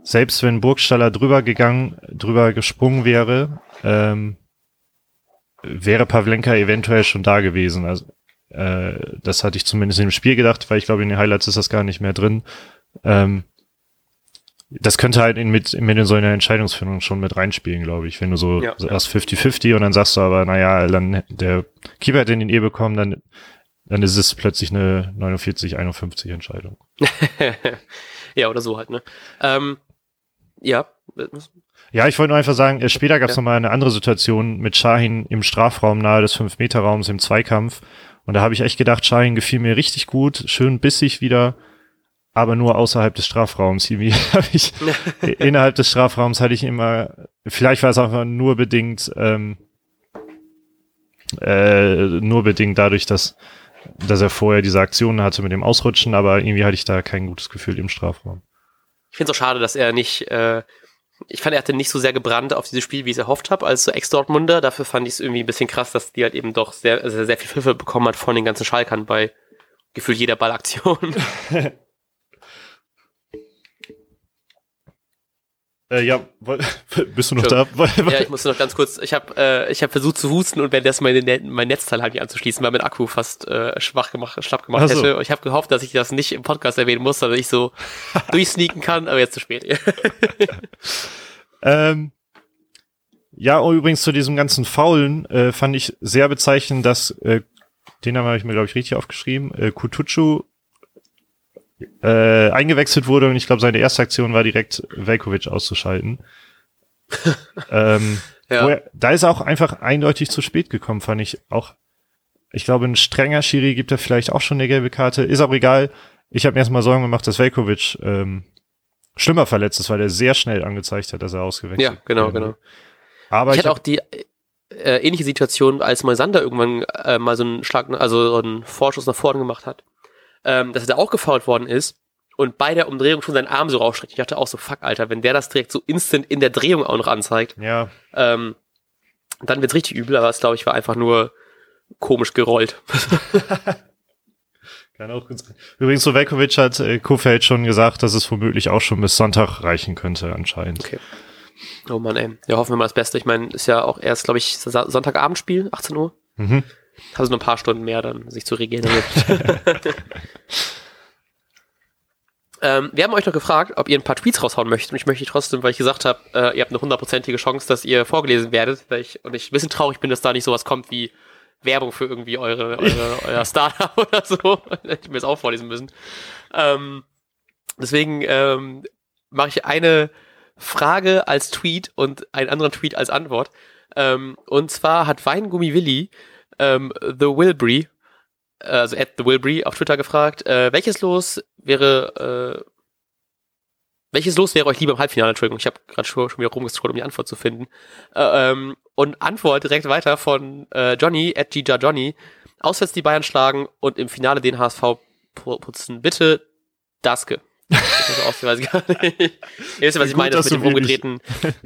selbst wenn Burgstaller drüber gegangen, drüber gesprungen wäre, ähm, wäre Pavlenka eventuell schon da gewesen. Also äh, das hatte ich zumindest im Spiel gedacht, weil ich glaube, in den Highlights ist das gar nicht mehr drin. Ähm, das könnte halt in, mit, mit in so einer Entscheidungsfindung schon mit reinspielen, glaube ich. Wenn du so Ja. so erst 50-50 und dann sagst du aber, naja, dann der Keeper hat den in eh bekommen, dann, dann ist es plötzlich eine 49-51 Entscheidung. ja, oder so halt, ne? Ähm, ja. Ja, ich wollte nur einfach sagen, äh, später gab es Ja. nochmal eine andere Situation mit Shahin im Strafraum nahe des 5-Meter-Raums im Zweikampf. Und da habe ich echt gedacht, Shahin gefiel mir richtig gut, schön bissig wieder, aber nur außerhalb des Strafraums. Irgendwie habe ich innerhalb des Strafraums hatte ich immer, vielleicht war es einfach nur bedingt, ähm, äh, nur bedingt dadurch, dass, dass er vorher diese Aktionen hatte mit dem Ausrutschen, aber irgendwie hatte ich da kein gutes Gefühl im Strafraum. Ich finde es auch schade, dass er nicht, äh, ich fand, er hatte nicht so sehr gebrannt auf dieses Spiel, wie ich es erhofft habe, als so Ex-Dortmunder. Dafür fand ich es irgendwie ein bisschen krass, dass die halt eben doch sehr, sehr, sehr viel Pfiffe bekommen hat von den ganzen Schalkern bei gefühlt jeder Ballaktion. Äh, ja, bist du noch da? Ja, ich musste noch ganz kurz, ich habe äh, ich hab versucht zu husten und währenddessen meine, Net- mein Netzteil halt nicht anzuschließen, weil mein Akku fast äh, schwach gemacht, schlapp gemacht Ach so. hätte. Ich habe gehofft, dass ich das nicht im Podcast erwähnen muss, damit ich so durchsneaken kann, aber jetzt zu spät. Ähm, ja, und übrigens zu diesem ganzen Faulen äh, fand ich sehr bezeichnend, dass, äh, den habe ich mir, glaube ich, richtig aufgeschrieben, äh, Kutucu äh, eingewechselt wurde und ich glaube, seine erste Aktion war direkt Velkovic auszuschalten. ähm, Ja. er, da ist er auch einfach eindeutig zu spät gekommen, fand ich auch. Ich glaube, ein strenger Schiri gibt er vielleicht auch schon eine gelbe Karte. Ist aber egal. Ich habe mir erstmal Sorgen gemacht, dass Velkovic ähm, schlimmer verletzt ist, weil er sehr schnell angezeigt hat, dass er ausgewechselt ja, genau, genau. Aber ich ich, hatte auch die äh, ähnliche Situation, als Moisander irgendwann äh, mal so einen Schlag, also so einen Vorschuss nach vorne gemacht hat, ähm, dass er da auch gefault worden ist und bei der Umdrehung schon seinen Arm so rausstreckt. Ich dachte auch so, fuck, Alter, wenn der das direkt so instant in der Drehung auch noch anzeigt, ja, ähm, Dann wird's richtig übel, aber es glaube ich war einfach nur komisch gerollt. Kann auch ganz Übrigens, Sovekovic hat äh, Kofeld schon gesagt, dass es womöglich auch schon bis Sonntag reichen könnte, anscheinend. Okay. Oh Mann, ey. Ja, hoffen wir mal das Beste. Ich meine, ist ja auch erst, glaube ich, Sonntagabendspiel, 18 Uhr. Mhm. Also nur ein paar Stunden mehr dann, sich zu regenerieren. ähm, wir haben euch noch gefragt, ob ihr ein paar Tweets raushauen möchtet. Und ich möchte trotzdem, weil ich gesagt habe, äh, ihr habt eine hundertprozentige Chance, dass ihr vorgelesen werdet. Ich, und ich ein bisschen traurig bin, dass da nicht sowas kommt wie Werbung für irgendwie eure, eure euer Startup oder so. Hätte ich mir jetzt auch vorlesen müssen. Ähm, deswegen ähm, mache ich eine Frage als Tweet und einen anderen Tweet als Antwort. Ähm, und zwar hat Weingummi Willi ähm, The Wilbury, also at The Wilbury auf Twitter gefragt, äh, welches Los wäre, äh, welches Los wäre euch lieber im Halbfinale? Entschuldigung, ich habe gerade schon, schon wieder rumgescrollt, um die Antwort zu finden. Äh, ähm, und Antwort direkt weiter von äh, Johnny, at Gija Johnny. Auswärts die Bayern schlagen und im Finale den HSV putzen. Bitte Daske. Das aus, weiß ich gar nicht. Ihr wisst ja, was ich meine, das mit dem umgedrehten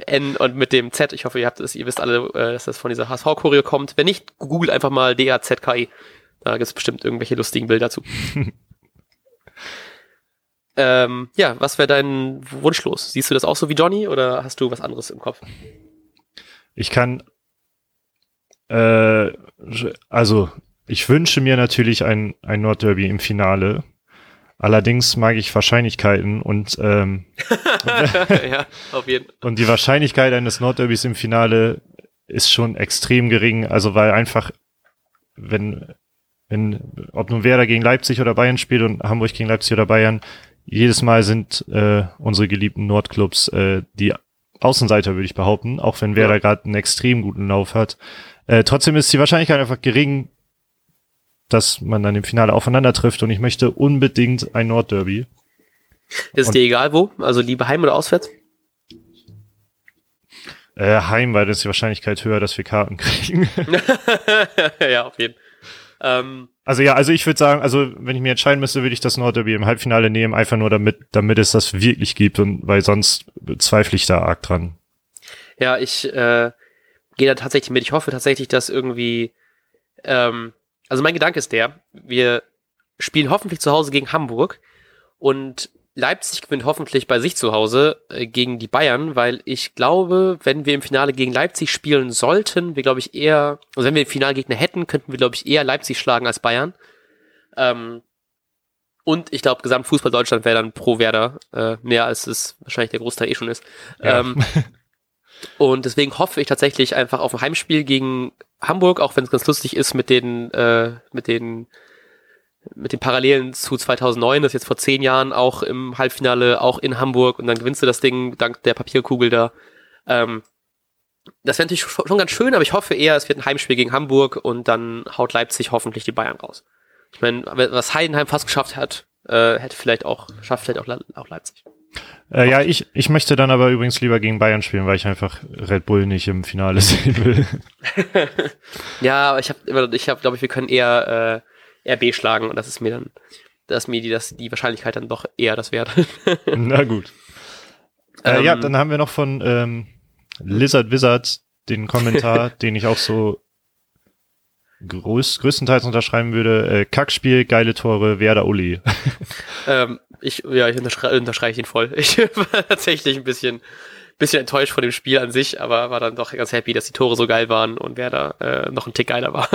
N und mit dem Z. Ich hoffe, ihr habt es, ihr wisst alle, äh, dass das von dieser HSV-Choreo kommt. Wenn nicht, googelt einfach mal DAZKI. Da gibt es bestimmt irgendwelche lustigen Bilder zu. ähm, ja, was wäre dein Wunsch los? Siehst du das auch so wie Johnny oder hast du was anderes im Kopf? Ich kann, äh, also ich wünsche mir natürlich ein, ein Nordderby im Finale. Allerdings mag ich Wahrscheinlichkeiten und ähm, ja, auf jeden. und die Wahrscheinlichkeit eines Nordderbys im Finale ist schon extrem gering. Also weil einfach, wenn, wenn, ob nun Werder gegen Leipzig oder Bayern spielt und Hamburg gegen Leipzig oder Bayern, jedes Mal sind äh, unsere geliebten Nordclubs äh, die Außenseiter, würde ich behaupten, auch wenn Werder ja. gerade einen extrem guten Lauf hat. Äh, trotzdem ist die Wahrscheinlichkeit einfach gering, dass man dann im Finale aufeinander trifft und ich möchte unbedingt ein Nordderby. Ist und, dir egal wo? Also lieber heim oder auswärts? Äh, heim, weil das ist die Wahrscheinlichkeit höher, dass wir Karten kriegen. ja, auf jeden Fall. Ähm, also ja, also ich würde sagen, also wenn ich mir entscheiden müsste, würde ich das Nordderby im Halbfinale nehmen, einfach nur damit, damit es das wirklich gibt und weil sonst zweifle ich da arg dran. Ja, ich äh, gehe da tatsächlich mit. Ich hoffe tatsächlich, dass irgendwie ähm, also mein Gedanke ist der, wir spielen hoffentlich zu Hause gegen Hamburg und Leipzig gewinnt hoffentlich bei sich zu Hause äh, gegen die Bayern, weil ich glaube, wenn wir im Finale gegen Leipzig spielen sollten, wir glaube ich eher, also wenn wir Finalgegner hätten, könnten wir glaube ich eher Leipzig schlagen als Bayern. Ähm, und ich glaube, Gesamtfußball Deutschland wäre dann pro Werder, äh, mehr als es wahrscheinlich der Großteil eh schon ist. Ja. Ähm, und deswegen hoffe ich tatsächlich einfach auf ein Heimspiel gegen Hamburg, auch wenn es ganz lustig ist mit den, äh, mit den, mit den Parallelen zu 2009, das ist jetzt vor zehn Jahren auch im Halbfinale, auch in Hamburg und dann gewinnst du das Ding dank der Papierkugel da. Ähm, das wäre natürlich schon ganz schön, aber ich hoffe eher, es wird ein Heimspiel gegen Hamburg und dann haut Leipzig hoffentlich die Bayern raus. Ich meine, was Heidenheim fast geschafft hat, äh, hätte vielleicht auch, schafft vielleicht auch, auch Leipzig. Äh, ja, ich, ich möchte dann aber übrigens lieber gegen Bayern spielen, weil ich einfach Red Bull nicht im Finale sehen will. ja, ich habe ich habe, glaube ich, wir können eher äh, RB schlagen und das ist mir dann, das ist mir die, das, die Wahrscheinlichkeit dann doch eher das wert. Na gut. Äh, ähm, ja, dann haben wir noch von ähm, Lizard Wizard den Kommentar, den ich auch so größ, größtenteils unterschreiben würde. Äh, Kackspiel, geile Tore, Werder Uli. ähm, ich, ja, ich unterschrei unterstreiche ihn voll. Ich war tatsächlich ein bisschen, bisschen enttäuscht von dem Spiel an sich, aber war dann doch ganz happy, dass die Tore so geil waren und wer da äh, noch ein Tick geiler war.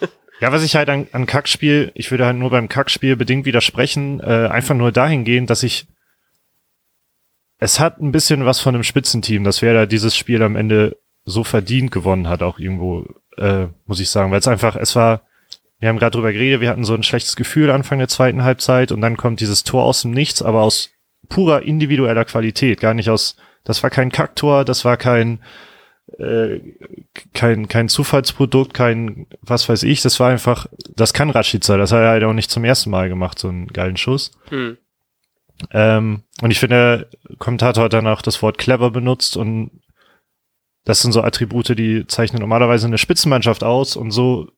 ja, was ich halt an, an Kackspiel, ich würde halt nur beim Kackspiel bedingt widersprechen, äh, einfach nur dahingehend, dass ich es hat ein bisschen was von einem Spitzenteam, dass wer da dieses Spiel am Ende so verdient gewonnen hat, auch irgendwo, äh, muss ich sagen, weil es einfach, es war, wir haben gerade drüber geredet, wir hatten so ein schlechtes Gefühl Anfang der zweiten Halbzeit und dann kommt dieses Tor aus dem Nichts, aber aus purer individueller Qualität, gar nicht aus, das war kein Kacktor, das war kein, äh, kein, kein Zufallsprodukt, kein, was weiß ich, das war einfach, das kann Rashica, das hat er halt auch nicht zum ersten Mal gemacht, so einen geilen Schuss. Hm. Ähm, und ich finde, der Kommentator hat dann auch das Wort clever benutzt und das sind so Attribute, die zeichnen normalerweise eine Spitzenmannschaft aus und so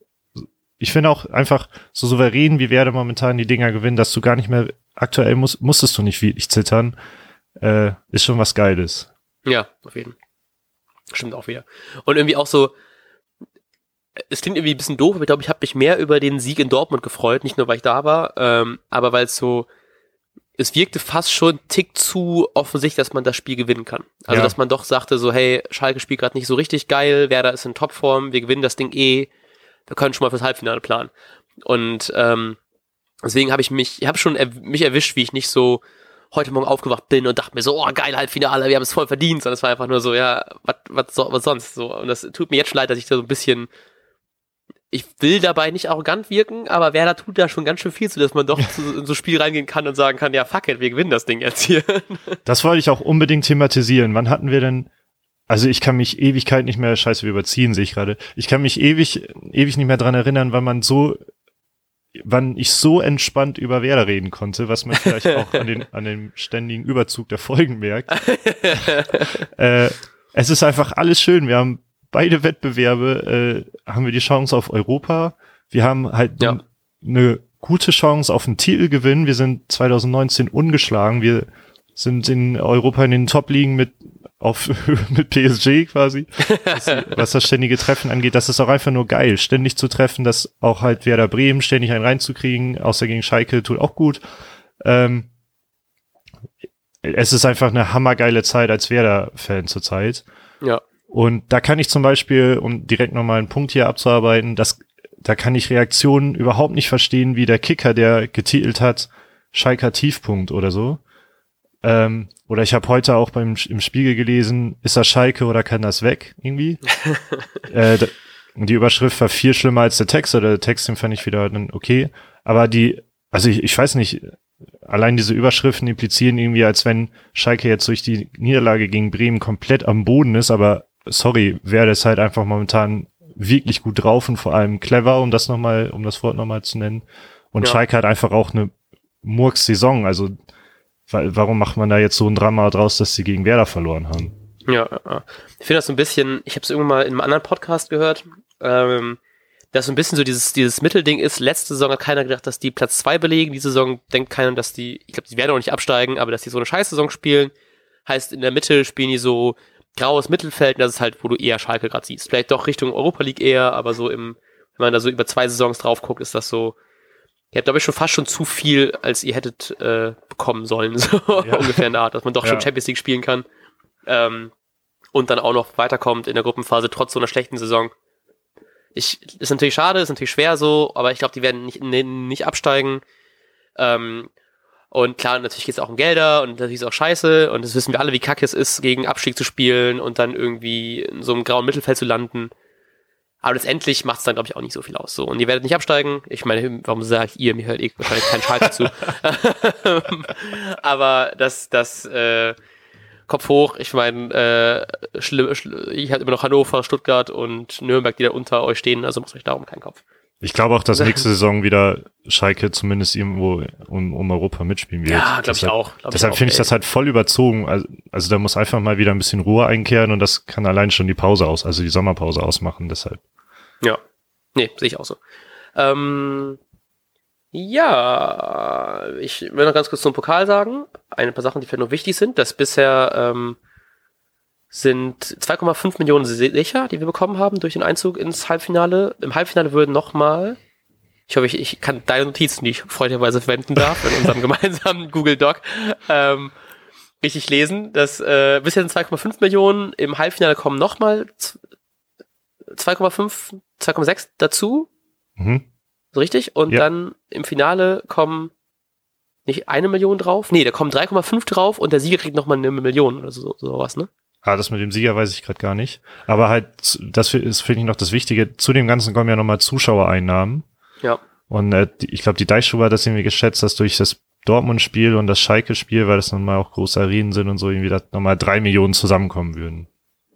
ich finde auch einfach so souverän, wie Werder momentan die Dinger gewinnen, dass du gar nicht mehr, aktuell musst, musstest du nicht wirklich zittern, äh, ist schon was Geiles. Ja, auf jeden Fall. Stimmt auch wieder. Und irgendwie auch so, es klingt irgendwie ein bisschen doof, aber ich glaube, ich habe mich mehr über den Sieg in Dortmund gefreut, nicht nur weil ich da war, ähm, aber weil es so, es wirkte fast schon einen Tick zu offensichtlich, dass man das Spiel gewinnen kann. Also Ja. dass man doch sagte so, hey, Schalke spielt gerade nicht so richtig geil, Werder ist in Topform, wir gewinnen das Ding eh, wir können schon mal fürs Halbfinale planen. Und ähm, deswegen habe ich mich, ich habe schon er, mich erwischt, wie ich nicht so heute Morgen aufgewacht bin und dachte mir so, oh geil, Halbfinale, wir haben es voll verdient, sondern es war einfach nur so, ja, was so, was sonst so. Und das tut mir jetzt schon leid, dass ich da so ein bisschen ich will dabei nicht arrogant wirken, aber Werder tut da schon ganz schön viel zu, dass man doch in so Spiel reingehen kann und sagen kann, ja, fuck it, wir gewinnen das Ding jetzt hier. Das wollte ich auch unbedingt thematisieren. Wann hatten wir denn, also ich kann mich Ewigkeit nicht mehr, scheiße, wir überziehen, sehe ich gerade. Ich kann mich ewig, ewig nicht mehr dran erinnern, wann man so, wann ich so entspannt über Werder reden konnte, was man vielleicht auch an, den, an dem ständigen Überzug der Folgen merkt. äh, es ist einfach alles schön. Wir haben beide Wettbewerbe, äh, haben wir die Chance auf Europa. Wir haben halt Ja. eine gute Chance auf einen Titelgewinn. Wir sind 2019 ungeschlagen. Wir sind in Europa in den Top-Ligen mit auf mit PSG quasi, was, was das ständige Treffen angeht. Das ist auch einfach nur geil, ständig zu treffen, das auch halt Werder Bremen ständig einen reinzukriegen, außer gegen Schalke tut auch gut. Ähm, es ist einfach eine hammergeile Zeit als Werder-Fan zurzeit. ja, Und da kann ich zum Beispiel, um direkt nochmal einen Punkt hier abzuarbeiten, das, da kann ich Reaktionen überhaupt nicht verstehen, wie der Kicker, der getitelt hat, Schalker Tiefpunkt oder so. Ähm, oder ich habe heute auch beim im Spiegel gelesen, ist das Schalke oder kann das weg irgendwie? äh, die Überschrift war viel schlimmer als der Text oder der Text, den fand ich wieder dann okay. Aber die, also ich, ich weiß nicht, allein diese Überschriften implizieren irgendwie, als wenn Schalke jetzt durch die Niederlage gegen Bremen komplett am Boden ist, aber sorry, wäre das halt einfach momentan wirklich gut drauf und vor allem clever, um das nochmal, um das Wort nochmal zu nennen. Und Ja. Schalke hat einfach auch eine Murks-Saison, also warum macht man da jetzt so ein Drama draus, dass sie gegen Werder verloren haben? ja. Ich finde das so ein bisschen, ich habe es irgendwann mal in einem anderen Podcast gehört, ähm, dass so ein bisschen so dieses, dieses Mittelding ist. Letzte Saison hat keiner gedacht, dass die Platz zwei belegen. Diese Saison denkt keiner, dass die, ich glaube, die werden auch nicht absteigen, aber dass die so eine Scheißsaison spielen. Heißt, in der Mitte spielen die so graues Mittelfeld und das ist halt, wo du eher Schalke gerade siehst. Vielleicht doch Richtung Europa League eher, aber so im, wenn man da so über zwei Saisons drauf guckt, ist das so, ihr habt, glaube ich, schon fast schon zu viel, als ihr hättet äh, bekommen sollen, so Ja. ungefähr in der Art, dass man doch schon Ja. Champions League spielen kann ähm, und dann auch noch weiterkommt in der Gruppenphase trotz so einer schlechten Saison. Ich, ist natürlich schade, ist natürlich schwer so, aber ich glaube, die werden nicht, nee, nicht absteigen. Ähm, und klar, natürlich geht es auch um Gelder und natürlich ist es auch scheiße und das wissen wir alle, wie kacke es ist, gegen Abstieg zu spielen und dann irgendwie in so einem grauen Mittelfeld zu landen. Aber letztendlich macht es dann, glaube ich, auch nicht so viel aus. So. Und ihr werdet nicht absteigen. Ich meine, warum sagt ihr? Mir hört eh wahrscheinlich kein Schalke zu. Aber das, das, äh, Kopf hoch. Ich meine, äh, schlimm, schl ich habe immer noch Hannover, Stuttgart und Nürnberg, die da unter euch stehen. Also macht euch darum keinen Kopf. Ich glaube auch, dass nächste Saison wieder Schalke zumindest irgendwo um, um Europa mitspielen wird. Ja, glaube ich auch. Glaub Deshalb finde ich das halt voll überzogen. Also, also da muss einfach mal wieder ein bisschen Ruhe einkehren und das kann allein schon die Pause aus, also die Sommerpause ausmachen. Deshalb. Ja. Nee, sehe ich auch so. Ähm, ja, ich will noch ganz kurz zum Pokal sagen. Ein paar Sachen, die vielleicht noch wichtig sind. Das bisher ähm, sind 2,5 Millionen sicher, die wir bekommen haben durch den Einzug ins Halbfinale. Im Halbfinale würden nochmal, ich hoffe, ich, ich kann deine Notizen, die ich freundlicherweise verwenden darf, in unserem gemeinsamen Google Doc, ähm, richtig lesen. Das äh, bisher sind 2,5 Millionen, im Halbfinale kommen nochmal 2,5, 2,6 dazu, Mhm. so richtig? Und Ja. dann im Finale kommen nicht eine Million drauf? Nee, da kommen 3,5 drauf und der Sieger kriegt nochmal eine Million oder so, sowas, ne? Ah, das mit dem Sieger weiß ich gerade gar nicht. Aber halt, das ist, finde ich, noch das Wichtige. Zu dem Ganzen kommen ja nochmal Zuschauereinnahmen. Ja. Und äh, ich glaube, die Deichstube hat das irgendwie geschätzt, dass durch das Dortmund-Spiel und das Schalke-Spiel, weil das nun mal auch große Arenen sind und so, irgendwie da nochmal drei Millionen zusammenkommen würden.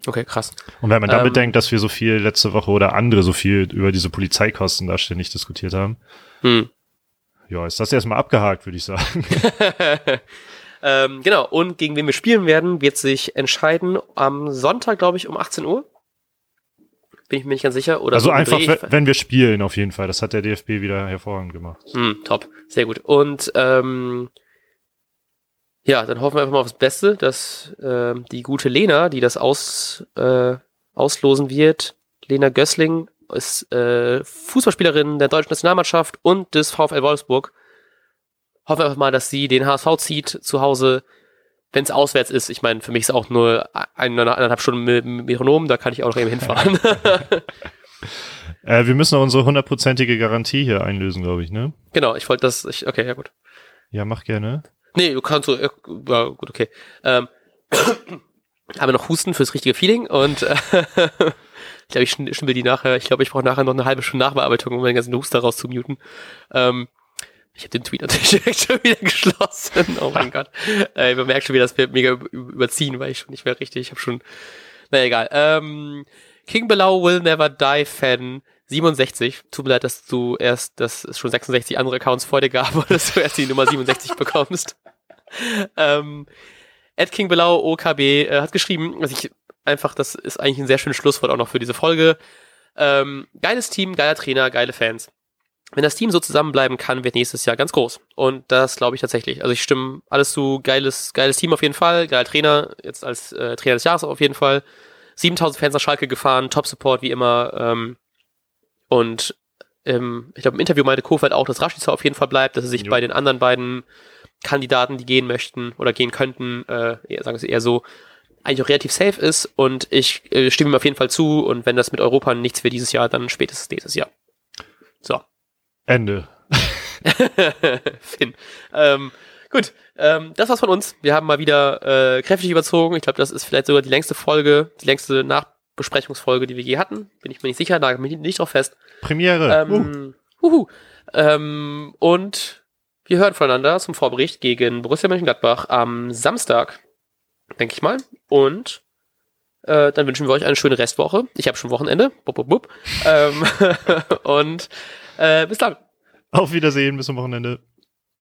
Okay, krass. Und wenn man dann Ähm, bedenkt, dass wir so viel letzte Woche oder andere so viel über diese Polizeikosten da ständig diskutiert haben, Hm. ja, ist das erstmal abgehakt, würde ich sagen. ähm, genau, und gegen wen wir spielen werden, wird sich entscheiden am Sonntag, glaube ich, um 18 Uhr. Bin ich mir nicht ganz sicher. Oder also so einfach, Dreh. wenn wir spielen, auf jeden Fall. Das hat der DFB wieder hervorragend gemacht. Hm, top, sehr gut. Und ähm, ja, dann hoffen wir einfach mal aufs Beste, dass ähm, die gute Lena, die das aus, äh, auslosen wird, Lena Gössling, ist äh, Fußballspielerin der deutschen Nationalmannschaft und des VfL Wolfsburg. Hoffen wir einfach mal, dass sie den HSV zieht zu Hause, wenn es auswärts ist. Ich meine, für mich ist auch nur eineinhalb Stunden mit Metronom, da kann ich auch noch eben hinfahren. äh, wir müssen auch unsere hundertprozentige Garantie hier einlösen, glaube ich, ne? Genau, ich wollte das, ich, okay, ja gut. Ja, mach gerne. Nee, du kannst so, ja, gut, okay. Ähm, haben wir noch Husten fürs richtige Feeling und äh, ich glaube, ich stimme die nachher, ich glaube, ich brauche nachher noch eine halbe Stunde Nachbearbeitung, um meinen ganzen Huster rauszumuten. Ähm, ich habe den Tweet natürlich direkt schon wieder geschlossen. Oh mein Gott. Äh, man merkt schon wieder, dass wir mega überziehen, weil ich schon nicht mehr richtig, ich habe schon, naja, egal. Ähm, King Below Will Never Die Fan 67. Tut mir leid, dass du erst, dass es schon 66 andere Accounts vor dir gab, oder dass du erst die Nummer 67 bekommst. ähm, Ed King Belau, OKB, äh, hat geschrieben, was ich einfach, das ist eigentlich ein sehr schönes Schlusswort auch noch für diese Folge. Ähm, geiles Team, geiler Trainer, geile Fans. Wenn das Team so zusammenbleiben kann, wird nächstes Jahr ganz groß. Und das glaube ich tatsächlich. Also ich stimme alles zu, geiles, geiles Team auf jeden Fall, geiler Trainer, jetzt als äh, Trainer des Jahres auf jeden Fall. 7000 Fans nach Schalke gefahren, Top-Support wie immer. Ähm, und ähm, ich glaube, im Interview meinte Kofeld auch, dass Rashica auf jeden Fall bleibt, dass er sich jo. bei den anderen beiden Kandidaten, die gehen möchten oder gehen könnten, äh, sagen sie eher so, eigentlich auch relativ safe ist und ich äh, stimme ihm auf jeden Fall zu und wenn das mit Europa nichts wird dieses Jahr, dann spätestens nächstes Jahr. So. Ende. Finn. Ähm, gut, ähm, das war's von uns. Wir haben mal wieder äh, kräftig überzogen. Ich glaube, das ist vielleicht sogar die längste Folge, die längste Nachbesprechungsfolge, die wir je hatten. Bin ich mir nicht sicher, da bin ich nicht drauf fest. Premiere. Ähm, uh. Uhu. Ähm, und wir hören voneinander zum Vorbericht gegen Borussia Mönchengladbach am Samstag, denke ich mal. Und äh, dann wünschen wir euch eine schöne Restwoche. Ich habe schon Wochenende. Bup, bup, bup. ähm, und äh, bis dann. Auf Wiedersehen, bis zum Wochenende.